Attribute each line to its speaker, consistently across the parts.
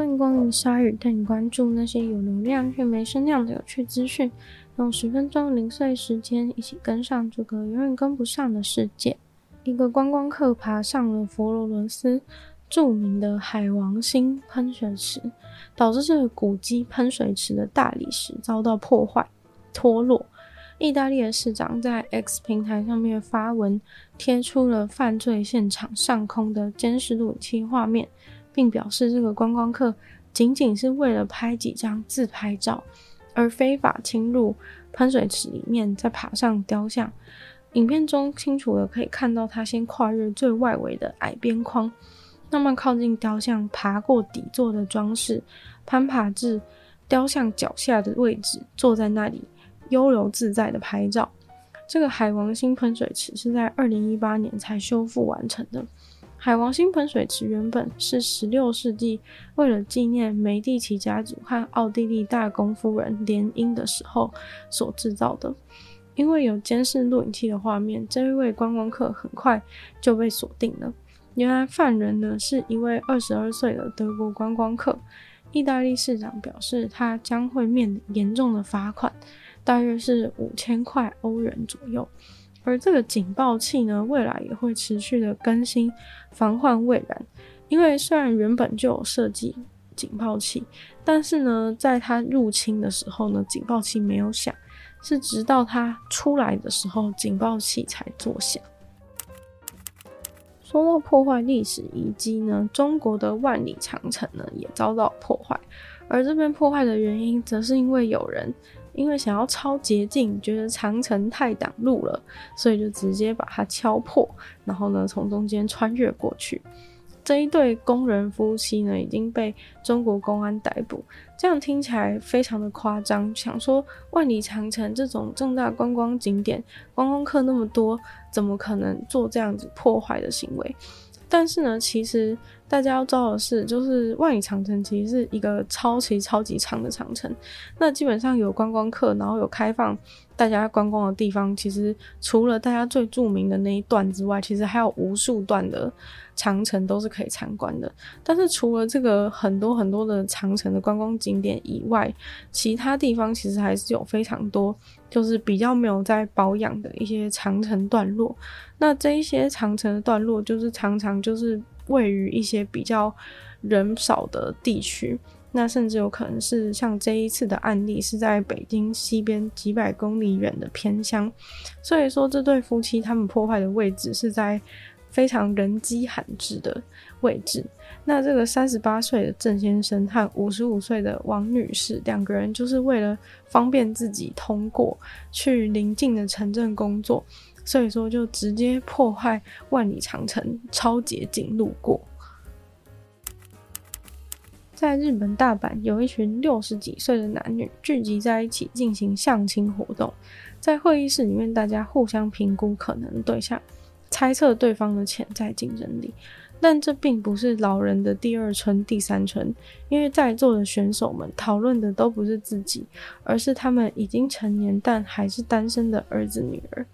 Speaker 1: 欢迎光临鲨鱼，带你关注那些有流量却没声量的有趣资讯。用十分钟零碎时间，一起跟上这个永远跟不上的世界。一个观光客爬上了佛罗伦斯著名的海王星喷水池，导致这个古迹喷水池的大理石遭到破坏脱落。意大利的市长在 X 平台上面发文，贴出了犯罪现场上空的监视录影器画面。并表示，这个观光客仅仅是为了拍几张自拍照，而非法侵入喷水池里面，再爬上雕像。影片中清楚的可以看到，他先跨越最外围的矮边框，慢慢靠近雕像，爬过底座的装饰，攀爬至雕像脚下的位置，坐在那里悠游自在的拍照。这个海王星喷水池是在二零一八年才修复完成的。海王星喷水池原本是十六世纪为了纪念梅第奇家族和奥地利大公夫人联姻的时候所制造的。因为有监视录影器的画面，这一位观光客很快就被锁定了。原来犯人呢是一位二十二岁的德国观光客。意大利市长表示，他将会面临严重的罚款，大约是五千块欧元左右。而这个警报器呢，未来也会持续的更新，防患未然。因为虽然原本就有设计警报器，但是呢，在它入侵的时候呢，警报器没有响，是直到它出来的时候，警报器才作响。说到破坏历史遗迹呢，中国的万里长城呢也遭到破坏，而这边破坏的原因，则是因为有人。因为想要抄捷径，觉得长城太挡路了，所以就直接把它敲破，然后呢，从中间穿越过去。这一对工人夫妻呢，已经被中国公安逮捕。这样听起来非常的夸张，想说万里长城这种重大观光景点，观光客那么多，怎么可能做这样子破坏的行为？但是呢，其实大家要知道的是，就是万里长城其实是一个超级超级长的长城。那基本上有观光客，然后有开放大家观光的地方，其实除了大家最著名的那一段之外，其实还有无数段的长城都是可以参观的。但是除了这个很多很多的长城的观光景点以外，其他地方其实还是有非常多。就是比较没有在保养的一些长城段落，那这一些长城的段落，就是常常就是位于一些比较人少的地区，那甚至有可能是像这一次的案例是在北京西边几百公里远的偏乡，所以说这对夫妻他们破坏的位置是在非常人迹罕至的位置。那这个三十八岁的郑先生和五十五岁的王女士两个人，就是为了方便自己通过去邻近的城镇工作，所以说就直接破坏万里长城，超捷径路过。在日本大阪，有一群六十几岁的男女聚集在一起进行相亲活动，在会议室里面，大家互相评估可能对象，猜测对方的潜在竞争力。但这并不是老人的第二春、第三春，因为在座的选手们讨论的都不是自己，而是他们已经成年但还是单身的儿子女儿。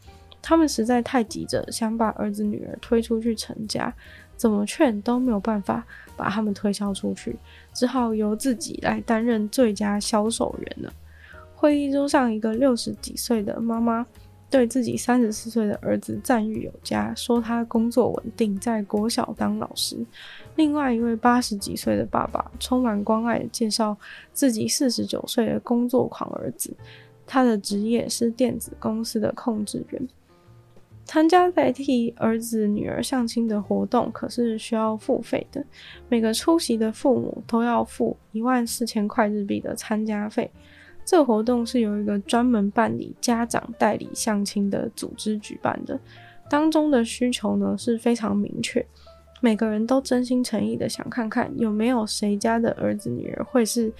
Speaker 1: 他们实在太急着想把儿子女儿推出去成家，怎么劝都没有办法把他们推销出去，只好由自己来担任最佳销售员了。会议桌上，一个六十几岁的妈妈。对自己三十四岁的儿子赞誉有加，说他工作稳定，在国小当老师。另外一位八十几岁的爸爸充满关爱介绍自己四十九岁的工作狂儿子，他的职业是电子公司的控制员。参加代替儿子女儿相亲的活动，可是需要付费的，每个出席的父母都要付一万四千块日币的参加费。这个活动是由一个专门办理家长代理相亲的组织举办的，当中的需求呢是非常明确，每个人都真心诚意的想看看有没有谁家的儿子女儿会是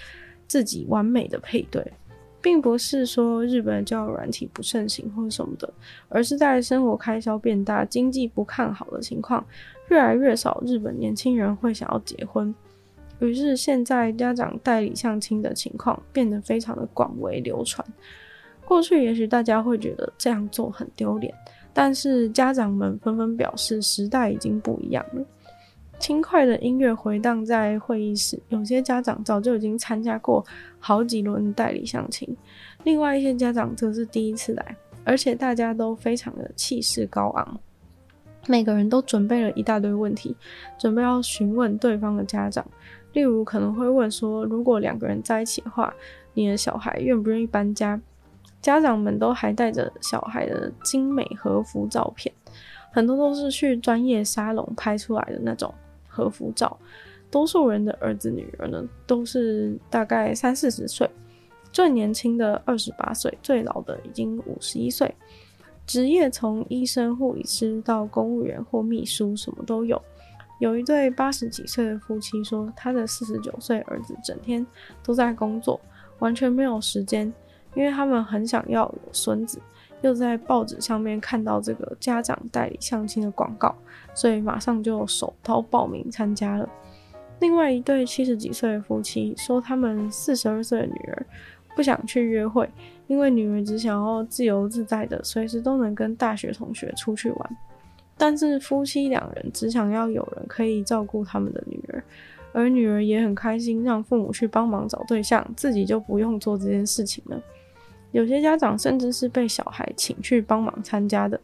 Speaker 1: 自己完美的配对，并不是说日本的交友软体不盛行或什么的，而是在生活开销变大、经济不看好的情况，越来越少日本年轻人会想要结婚。于是，现在家长代理相亲的情况变得非常的广为流传。过去也许大家会觉得这样做很丢脸，但是家长们纷纷表示，时代已经不一样了。轻快的音乐回荡在会议室，有些家长早就已经参加过好几轮代理相亲，另外一些家长则是第一次来，而且大家都非常的气势高昂，每个人都准备了一大堆问题，准备要询问对方的家长，例如可能会问说，如果两个人在一起的话，你的小孩愿不愿意搬家？家长们都还带着小孩的精美和服照片，很多都是去专业沙龙拍出来的那种。和服照，多数人的儿子女儿呢，都是大概三四十岁，最年轻的二十八岁，最老的已经五十一岁。职业从医生、护理师到公务员或秘书，什么都有。有一对八十几岁的夫妻说，他的四十九岁儿子整天都在工作，完全没有时间，因为他们很想要有孙子。又在报纸上面看到这个家长代理相亲的广告，所以马上就手刀报名参加了。另外一对七十几岁的夫妻说，他们四十二岁的女儿不想去约会，因为女儿只想要自由自在的，随时都能跟大学同学出去玩。但是夫妻两人只想要有人可以照顾他们的女儿，而女儿也很开心，让父母去帮忙找对象，自己就不用做这件事情了。有些家长甚至是被小孩请去帮忙参加的。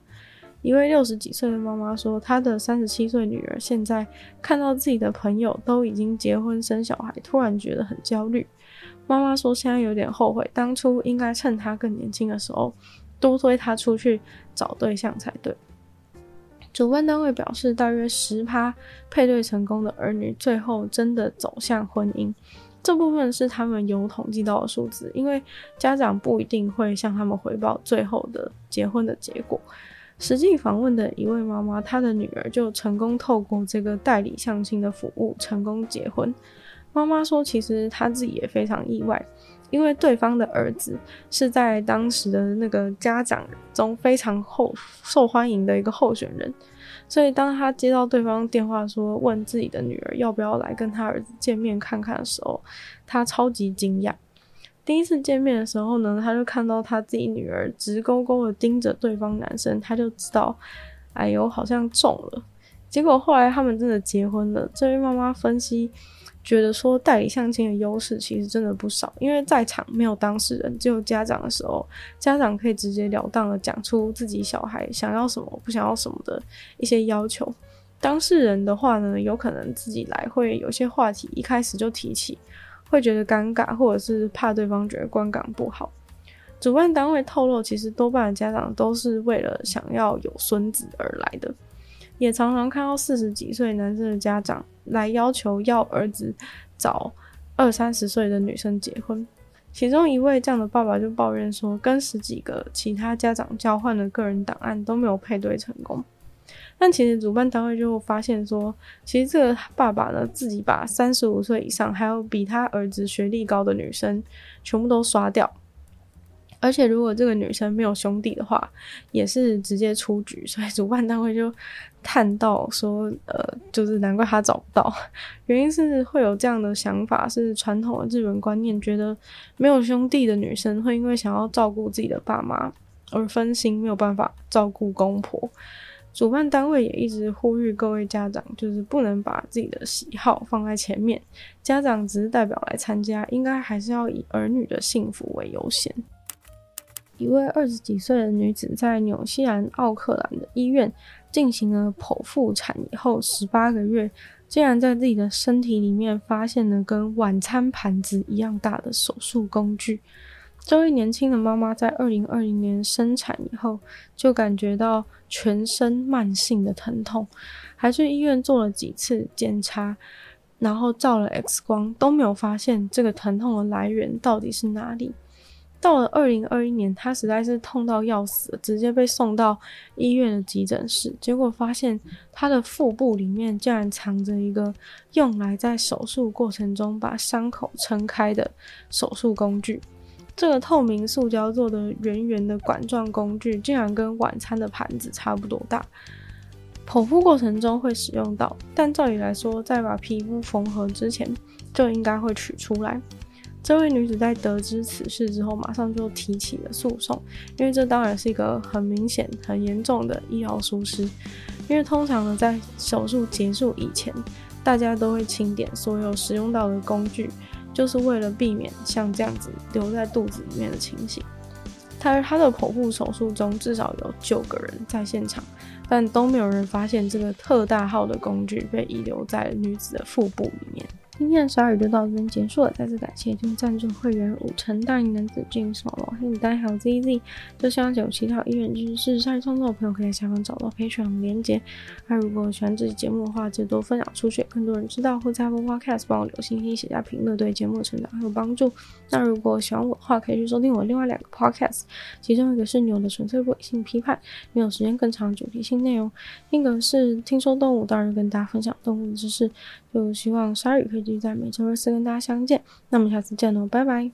Speaker 1: 一位六十几岁的妈妈说，她的三十七岁女儿现在看到自己的朋友都已经结婚生小孩，突然觉得很焦虑。妈妈说，现在有点后悔，当初应该趁她更年轻的时候多推她出去找对象才对。主办单位表示，大约十趴配对成功的儿女最后真的走向婚姻。这部分是他们有统计到的数字，因为家长不一定会向他们回报最后的结婚的结果。实际访问的一位妈妈，她的女儿就成功透过这个代理相亲的服务成功结婚。妈妈说，其实她自己也非常意外，因为对方的儿子是在当时的那个家长中非常后受欢迎的一个候选人。所以，当他接到对方电话说问自己的女儿要不要来跟他儿子见面看看的时候，他超级惊讶。第一次见面的时候呢，他就看到他自己女儿直勾勾的盯着对方男生，他就知道，哎呦，好像中了。结果后来他们真的结婚了。这位妈妈分析。觉得说代理相亲的优势其实真的不少，因为在场没有当事人，只有家长的时候，家长可以直截了当的讲出自己小孩想要什么、不想要什么的一些要求。当事人的话呢，有可能自己来会有些话题一开始就提起，会觉得尴尬，或者是怕对方觉得观感不好。主办单位透露，其实多半的家长都是为了想要有孙子而来的。也常常看到四十几岁男生的家长来要求要儿子找二三十岁的女生结婚，其中一位这样的爸爸就抱怨说，跟十几个其他家长交换的个人档案都没有配对成功。但其实主办单位就发现说，其实这个爸爸呢，自己把三十五岁以上还有比他儿子学历高的女生全部都刷掉。而且，如果这个女生没有兄弟的话，也是直接出局。所以主办单位就叹到说：“呃，就是难怪他找不到，原因是会有这样的想法，是传统的日本观念，觉得没有兄弟的女生会因为想要照顾自己的爸妈而分心，没有办法照顾公婆。”主办单位也一直呼吁各位家长，就是不能把自己的喜好放在前面，家长只是代表来参加，应该还是要以儿女的幸福为优先。一位二十几岁的女子在纽西兰奥克兰的医院进行了剖腹产以后，十八个月，竟然在自己的身体里面发现了跟晚餐盘子一样大的手术工具。这位年轻的妈妈在二零二零年生产以后，就感觉到全身慢性的疼痛，还去医院做了几次检查，然后照了 X 光，都没有发现这个疼痛的来源到底是哪里。到了二零二一年，他实在是痛到要死，直接被送到医院的急诊室。结果发现他的腹部里面竟然藏着一个用来在手术过程中把伤口撑开的手术工具。这个透明塑胶做的圆圆的管状工具，竟然跟晚餐的盘子差不多大。剖腹过程中会使用到，但照理来说，在把皮肤缝合之前就应该会取出来。这位女子在得知此事之后，马上就提起了诉讼，因为这当然是一个很明显、很严重的医疗疏失。因为通常呢，在手术结束以前，大家都会清点所有使用到的工具，就是为了避免像这样子留在肚子里面的情形。他他的剖腹手术中，至少有九个人在现场，但都没有人发现这个特大号的工具被遗留在女子的腹部里面。今天的鲨语就到这边结束了，再次感谢今天赞助会员五成大龄男子 James 网络黑子代还有 ZZ，就希望有其他医院知识、鲨鱼创作的朋友可以在下方找到 Patreon 的连结。那如果喜欢这期节目的话，记得多分享出去，更多人知道，或在 Apple Podcast 帮我留星星、写下评论，对节目的成长很有帮助。那如果喜欢我的话，可以去收听我另外两个 Podcast，其中一个是牛的纯粹不理性批判，没有时间更长主题性内容；另一个是听说动物，当然跟大家分享动物的知识。就希望鲨鱼可以在每周二四跟大家相见，那我们下次见喽，拜拜。